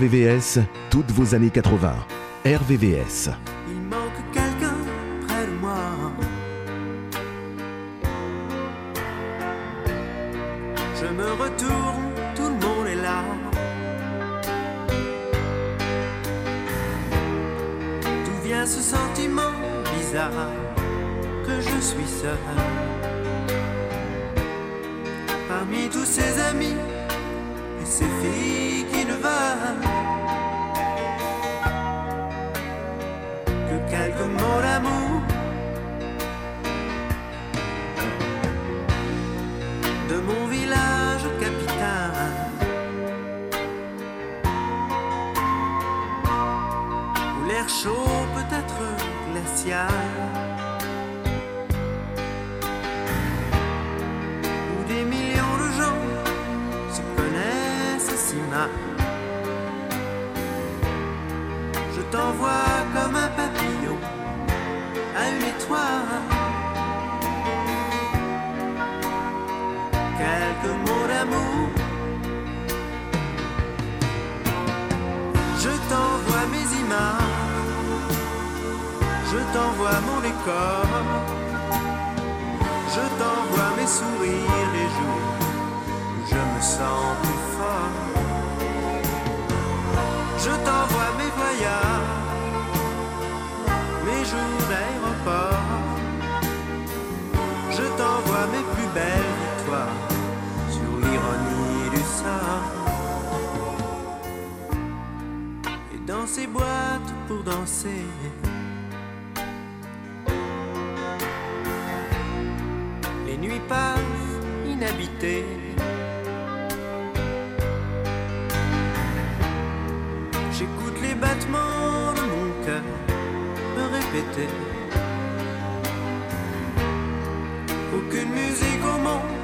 RVVS, toutes vos années 80. RVVS. Il manque quelqu'un près de moi. Je me retourne, tout le monde est là. D'où vient ce sentiment bizarre que je suis seul? Parmi tous ces amis et ces filles qui ne veulent Je t'envoie comme un papillon à une étoile. Quelques mots d'amour. Je t'envoie mes images. Je t'envoie mon décor. Je t'envoie mes sourires les jours où je me sens dans ces boîtes pour danser. Les nuits passent inhabitées. J'écoute les battements de mon cœur me répéter. Aucune musique au monde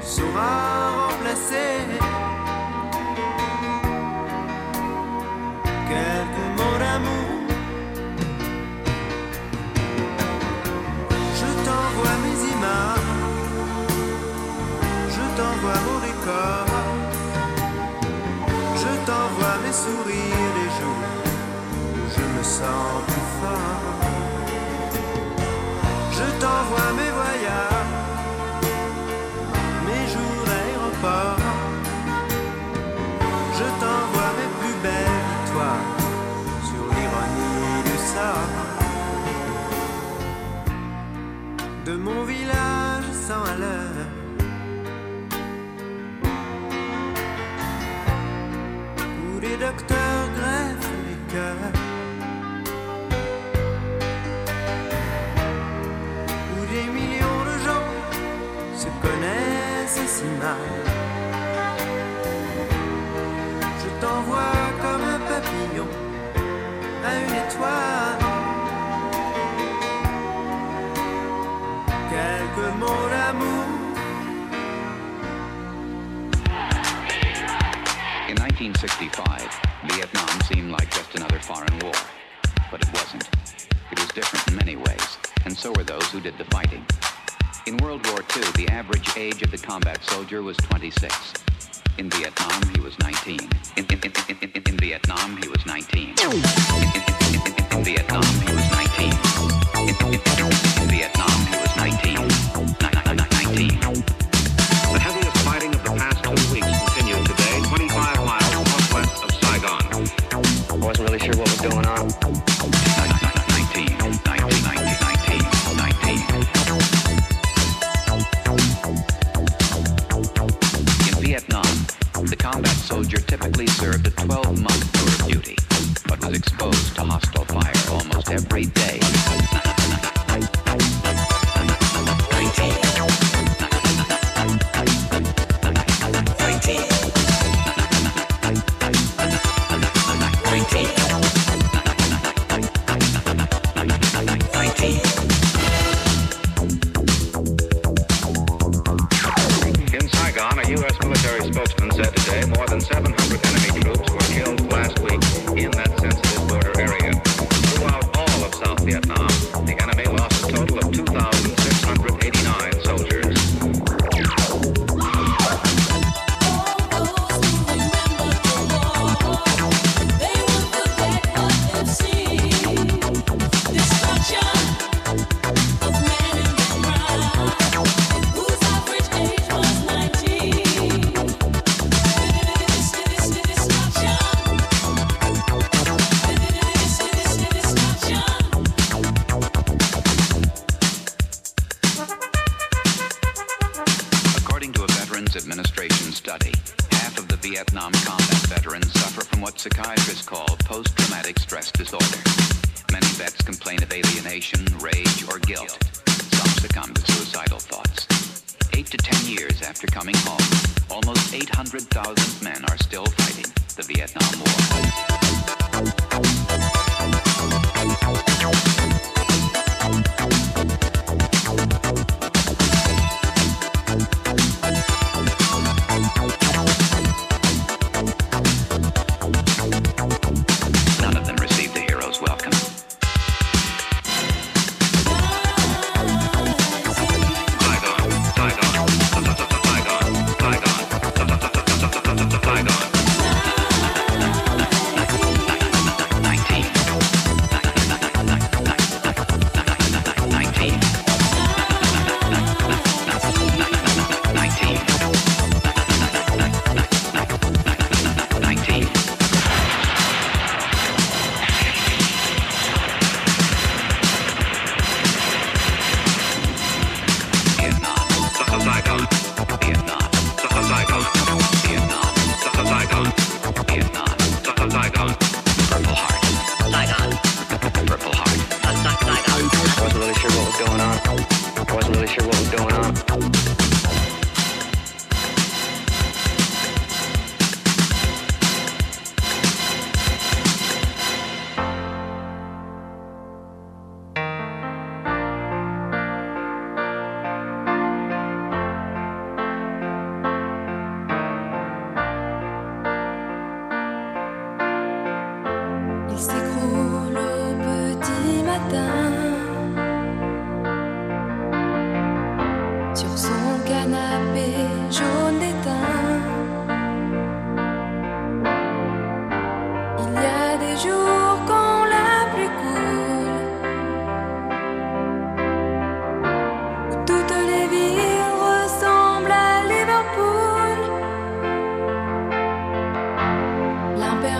saura remplacer In 1965, Vietnam seemed like just another foreign war. But it wasn't. It was different in many ways, and so were those who did the fighting. In World War II, the average age of the combat soldier was 26. In Vietnam, he was 19. In, in, in, in, Vietnam, he was 19. In, Vietnam, he was 19. In, in, in, in Vietnam, exposed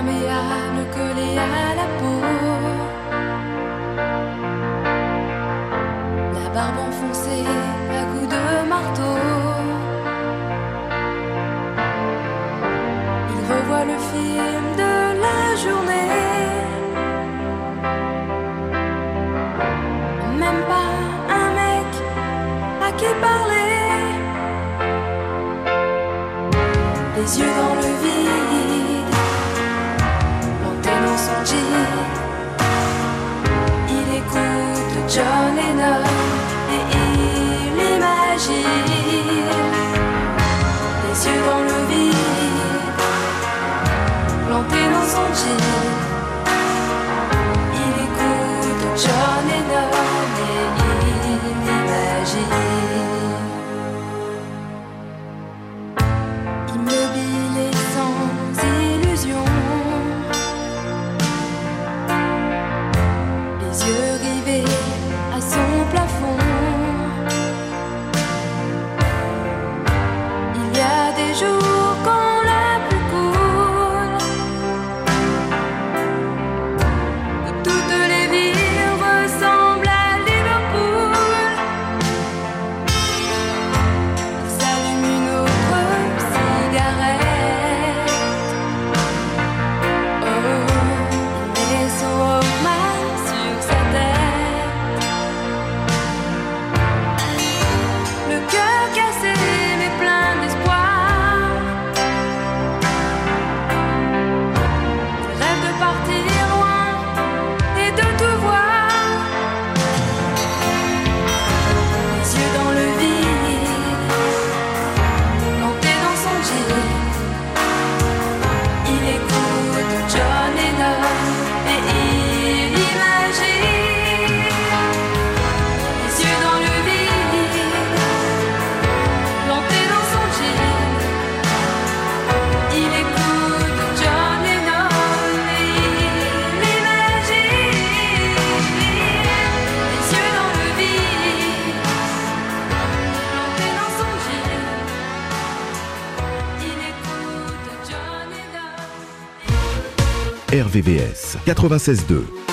perméable que les à la peau. John Lennon et il imagine les yeux dans le vide, planté dans son jean. 96.2.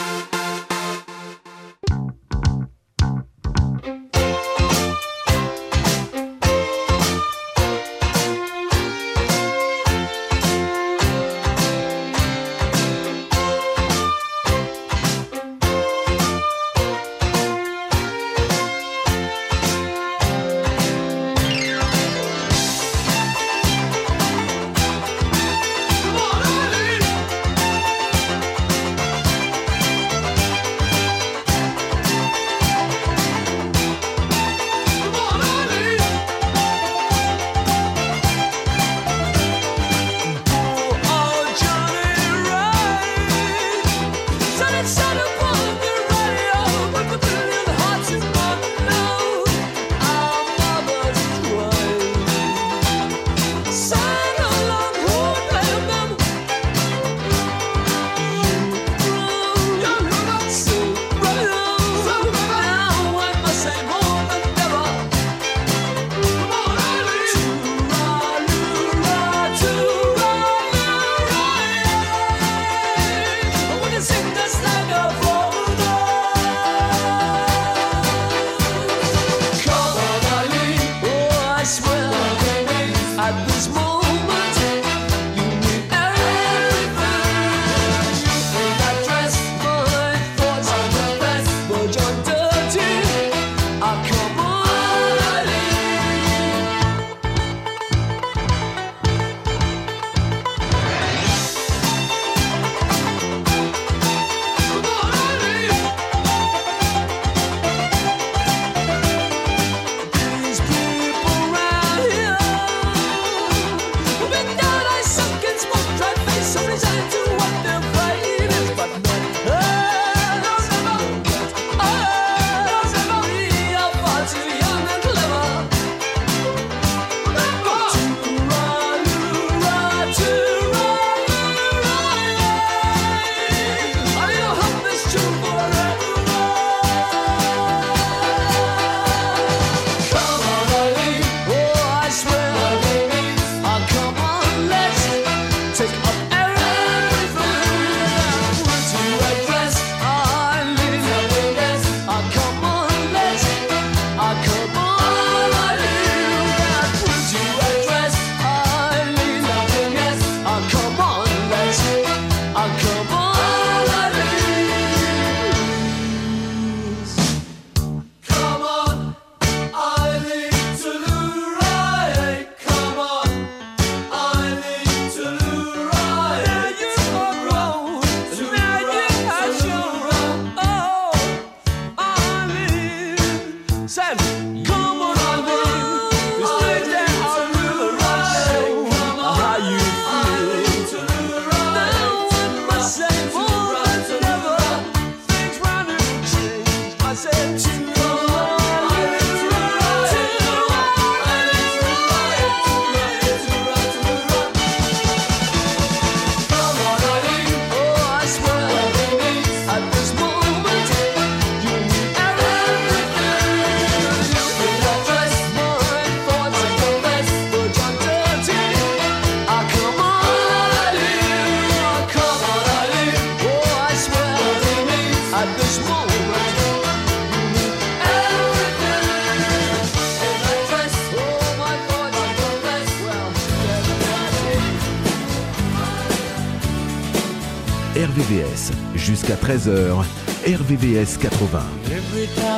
13h, RVVS 80.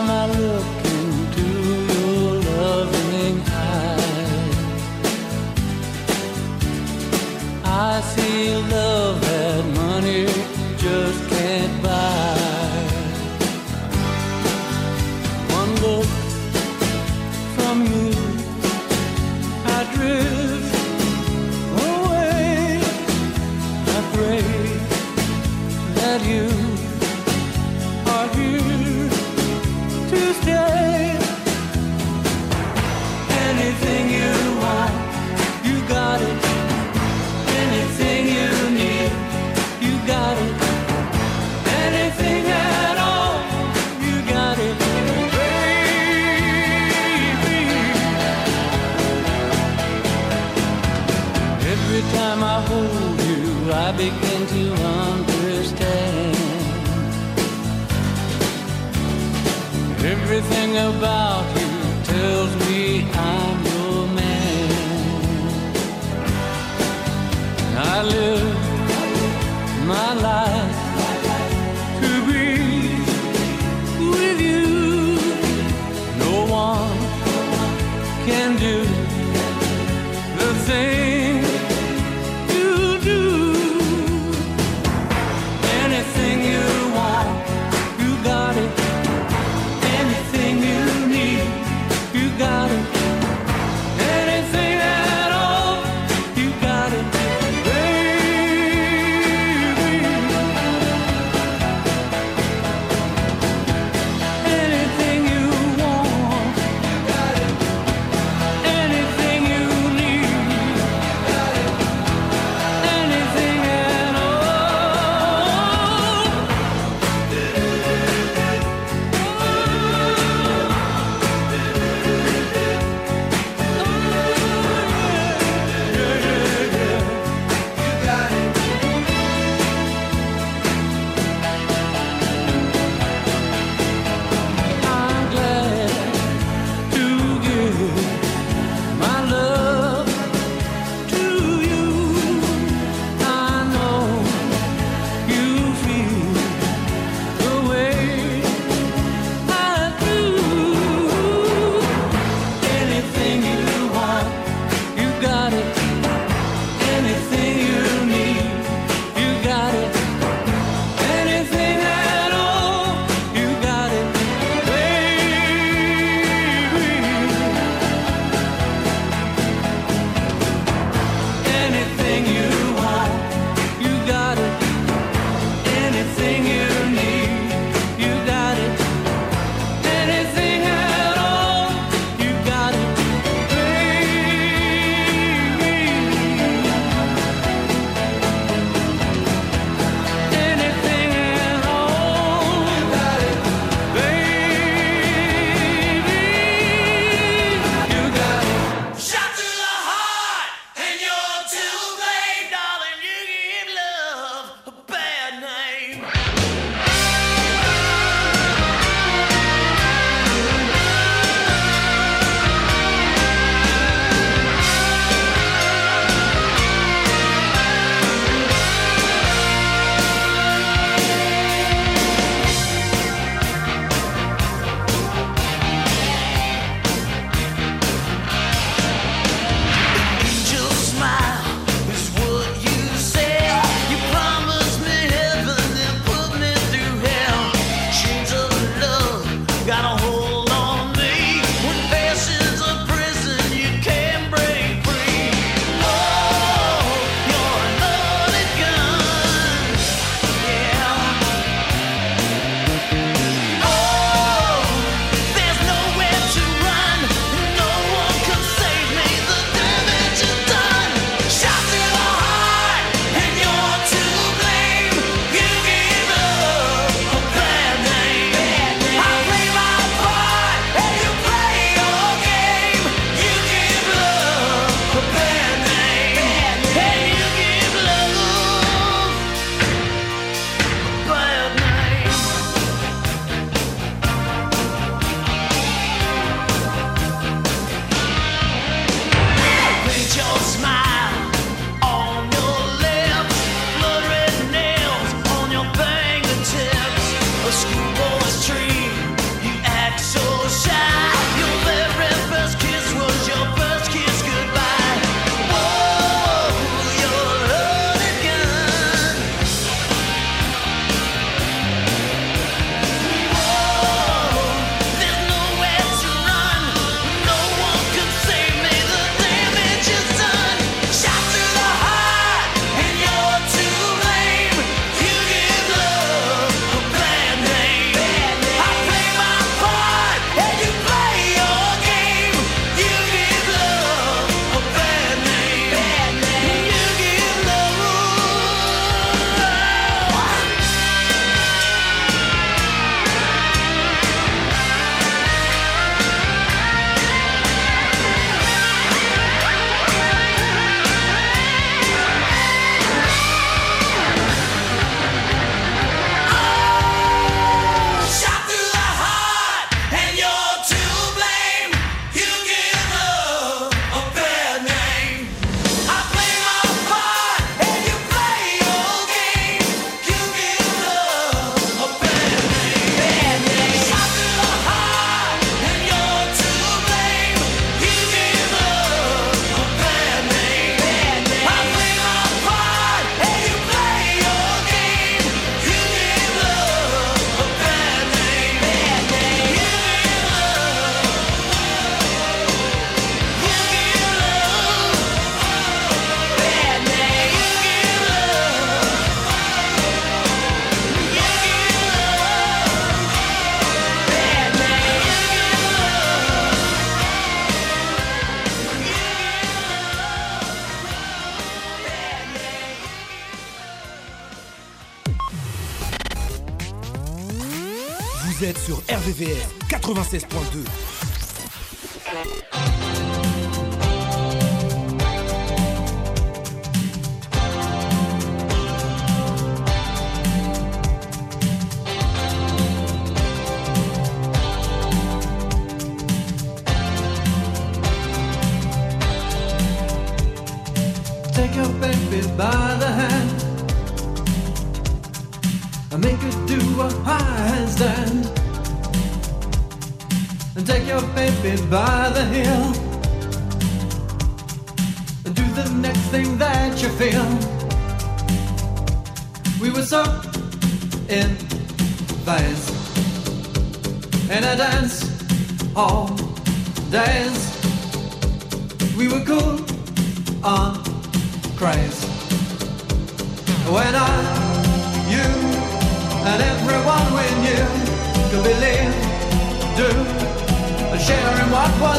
About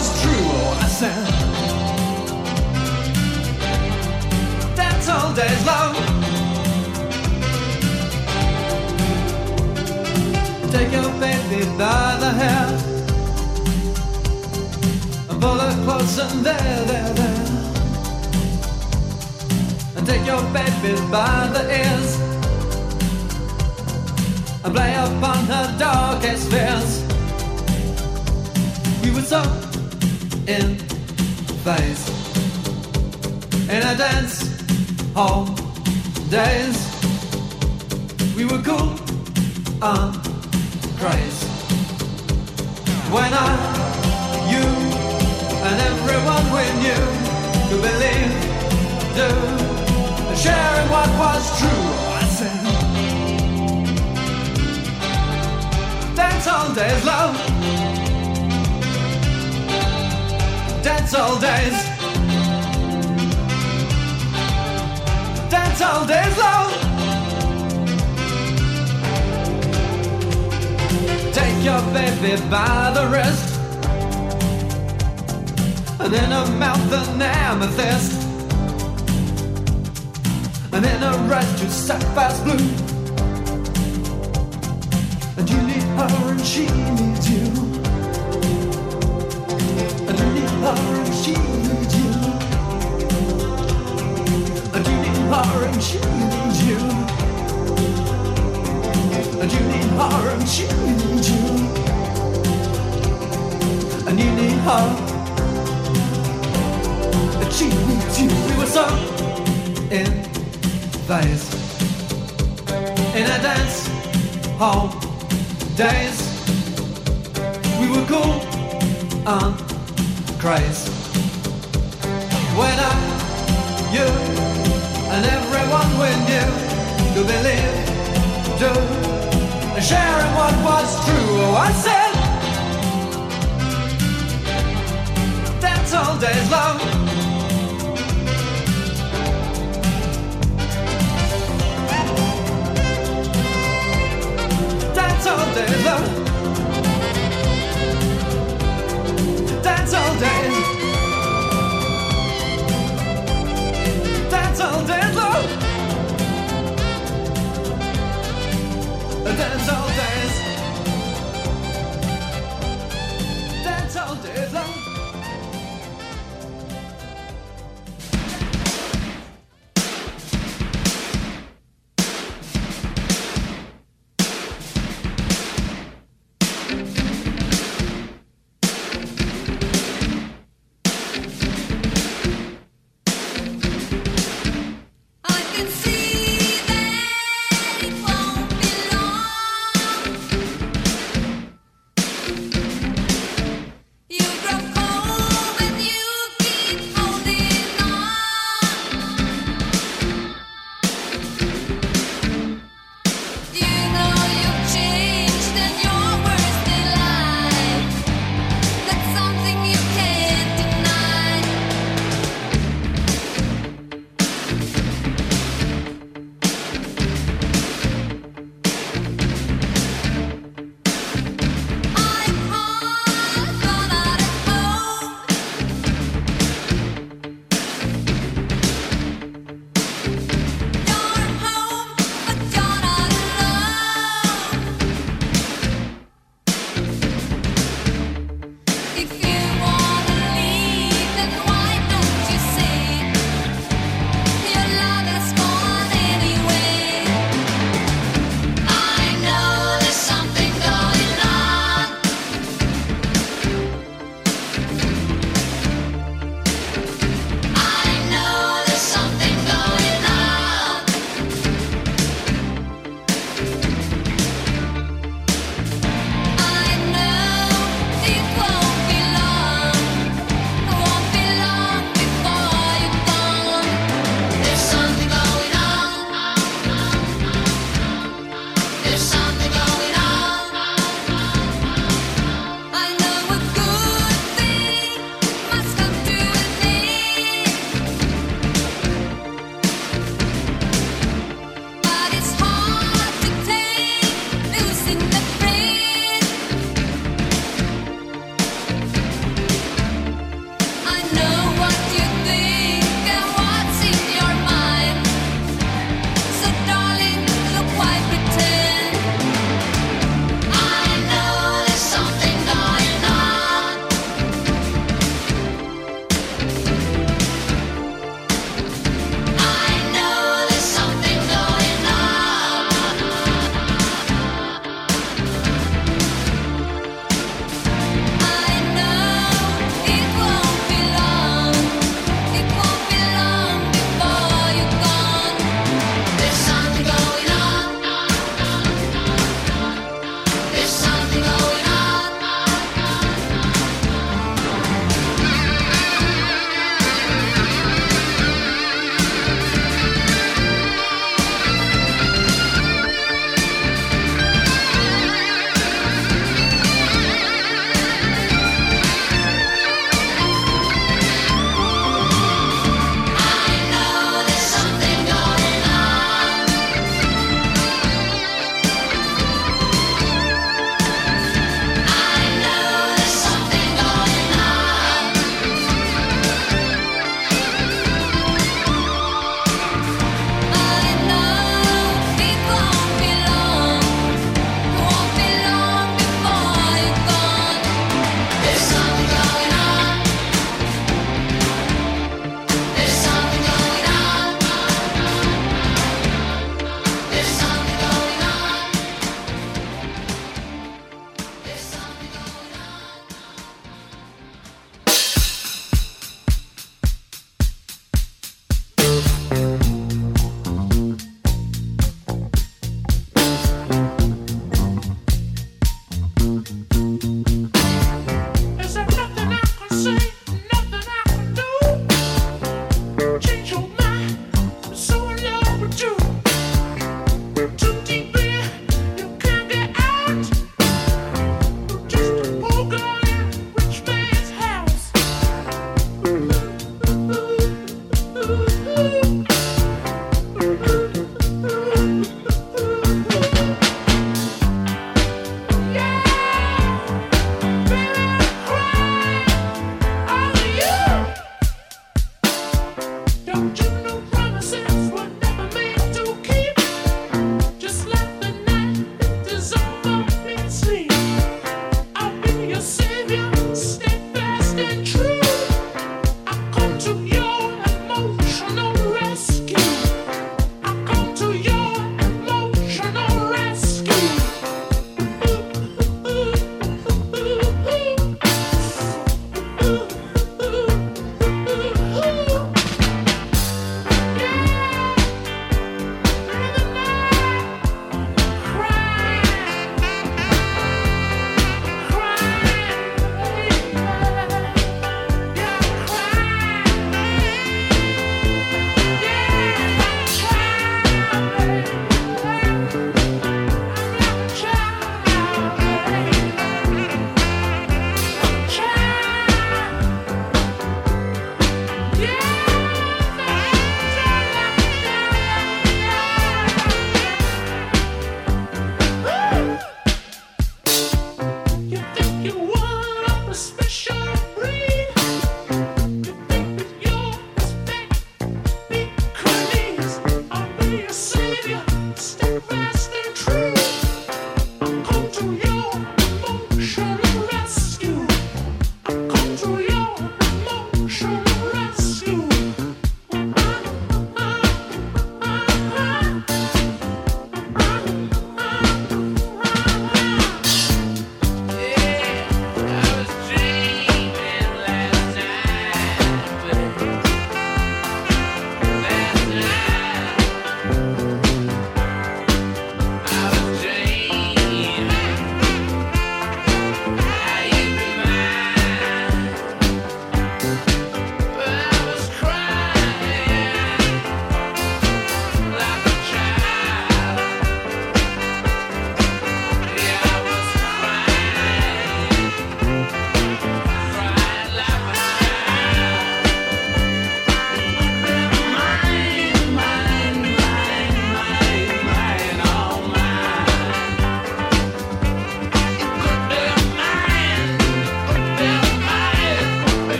was true. Oh, I said, that's all days long. Take your baby by the hair and pull her close and there, there, there and take your baby by the ears and play upon her darkest fears. We were so in phase in a dance hall days. We were cool on craze when I, you, and everyone we knew could believe, do sharing what was true. I said, dance hall days, love. Dance hall days. Dance hall days, long. Take your baby by the wrist, and in her mouth an amethyst and in a red to sapphire's blue. And you need her and she needs days. We were cool and crazy. When I, you, and everyone we knew could believe, do, sharing what was true. Oh, I said, that's all days long. Dance all day long. Dance all day. Dance all day long. Dance hall days.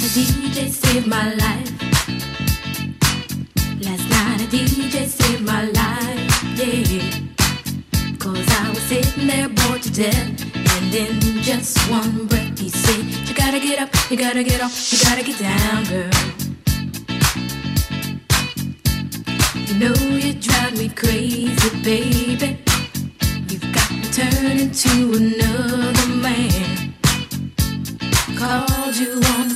Night a DJ saved my life. Last night a DJ saved my life, yeah. Cause I was sitting there bored to death. And in just one breath he said, You gotta get up, you gotta get off, you gotta get down, girl. You know you drive me crazy, baby. You've got to turn into another man. Called you on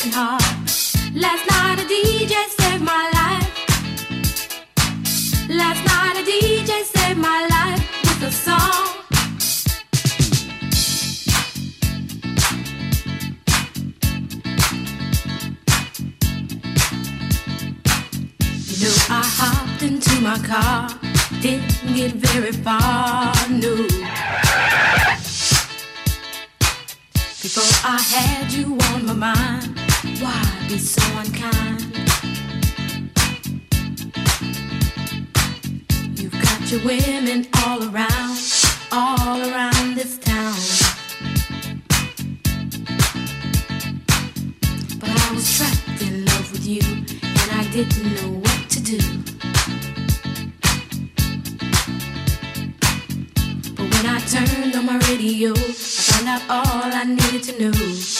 broken heart. Last night a DJ saved my life. Last night a DJ saved my life with a song. You know I hopped into my car, didn't get very far, no. Before I had you on my mind, why be so unkind? You've got your women all around, all around this town. But I was trapped in love with you, and I didn't know what to do. But when I turned on my radio, I found out all I needed to know.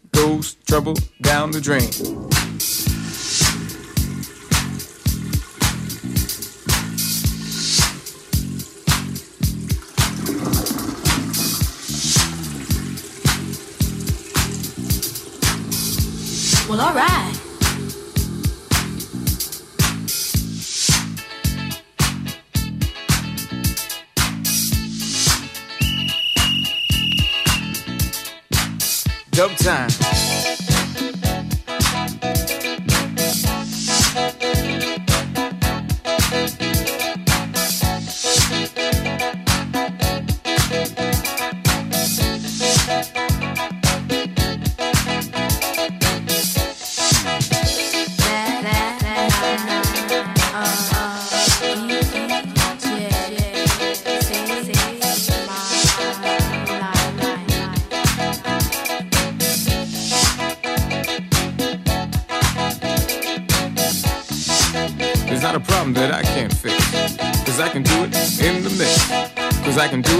goes trouble down the drain. Well, alright. no time. I can do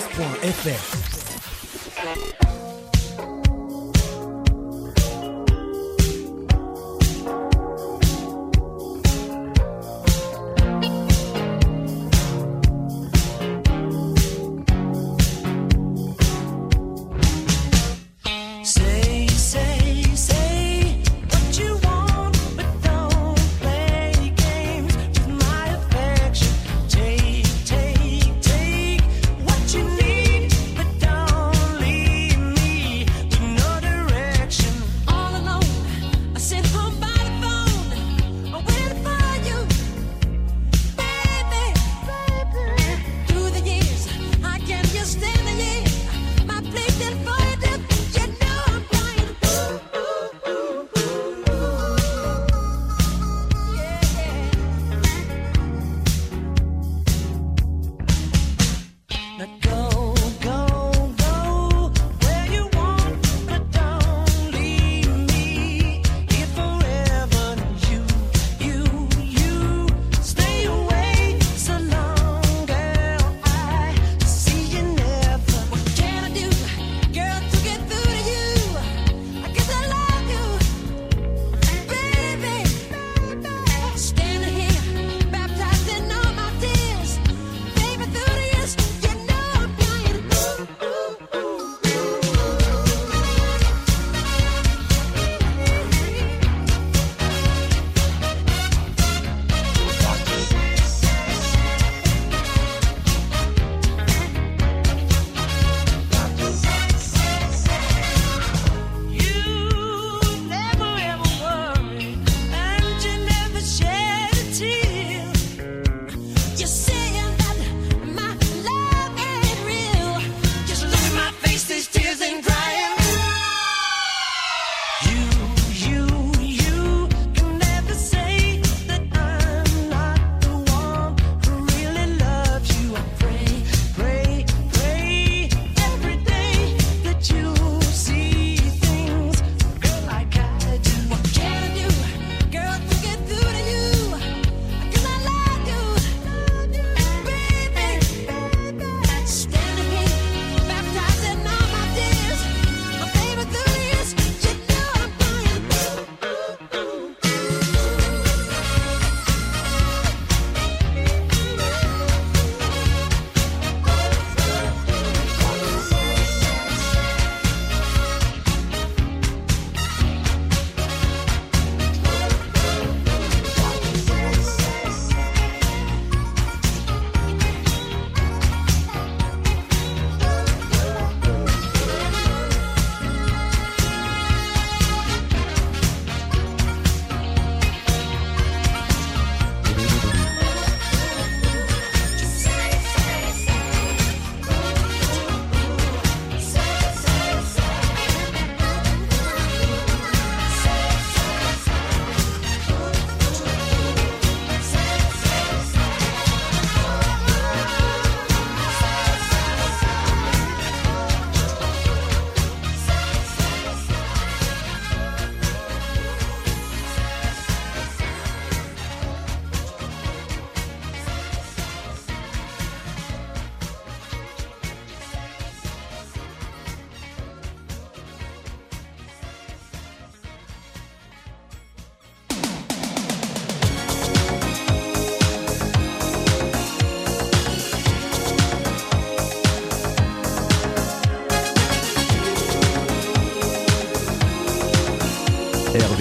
Express.fr.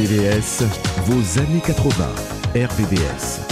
RVVS, vos années 80. RVVS.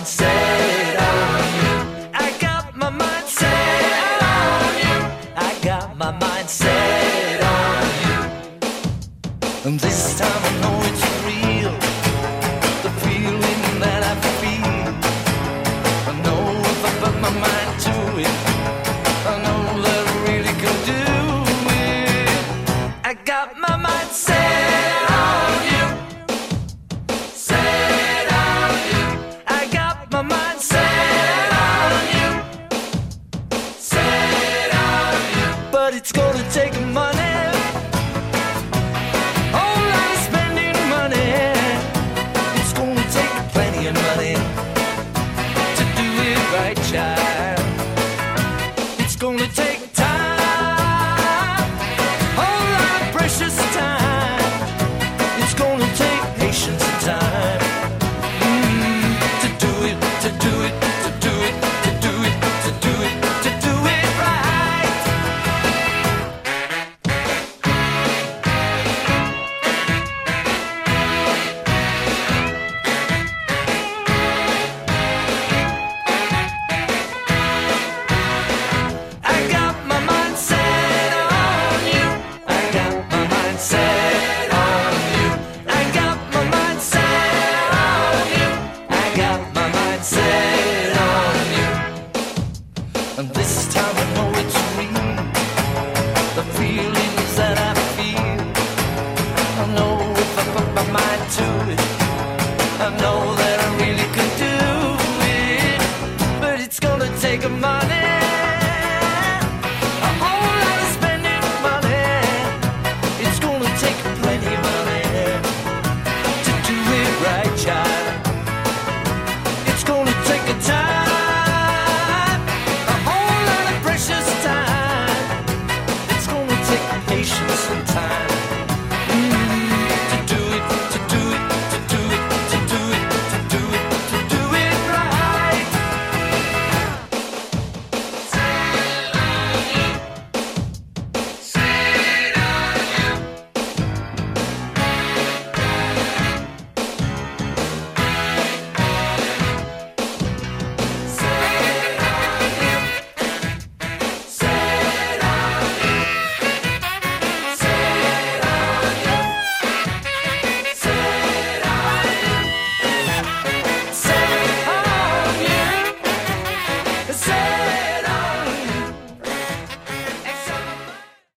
My